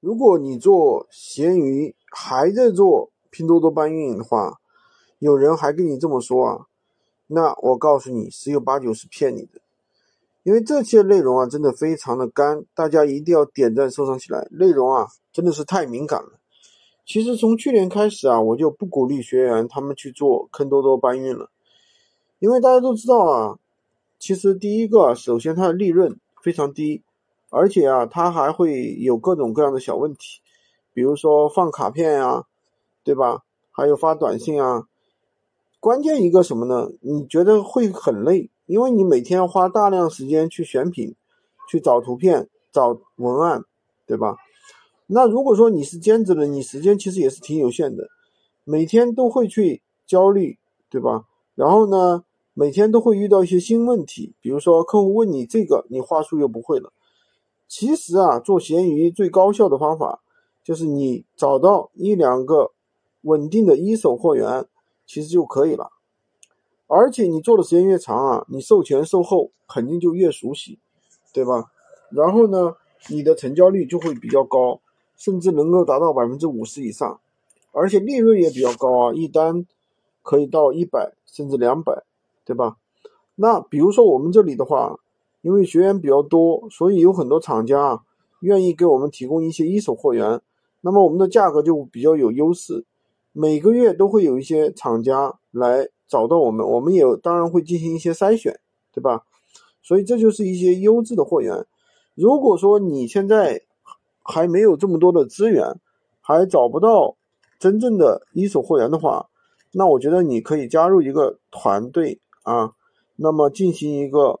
如果你做闲鱼还在做拼多多搬运的话，有人还跟你这么说啊，那我告诉你，十有八九是骗你的。因为这些内容啊，真的非常的干，大家一定要点赞收藏起来。内容啊，真的是太敏感了。其实从去年开始啊，我就不鼓励学员他们去做坑多多搬运了，因为大家都知道啊，其实第一个，首先它的利润非常低。而且啊，它还会有各种各样的小问题，比如说放卡片呀，对吧？还有发短信啊。关键一个什么呢？你觉得会很累，因为你每天要花大量时间去选品、去找图片、找文案，对吧？那如果说你是兼职的，你时间其实也是挺有限的，每天都会去焦虑，对吧？然后呢，每天都会遇到一些新问题，比如说客户问你这个，你话术又不会了。其实啊，做闲鱼最高效的方法就是你找到一两个稳定的一手货源，其实就可以了。而且你做的时间越长啊，你售前售后肯定就越熟悉，对吧？然后呢，你的成交率就会比较高，甚至能够达到百分之五十以上，而且利润也比较高啊，一单可以到一百甚至两百，对吧？那比如说我们这里的话。因为学员比较多，所以有很多厂家愿意给我们提供一些一手货源，那么我们的价格就比较有优势。每个月都会有一些厂家来找到我们，我们也当然会进行一些筛选，对吧？所以这就是一些优质的货源。如果说你现在还没有这么多的资源，还找不到真正的一手货源的话，那我觉得你可以加入一个团队啊，那么进行一个。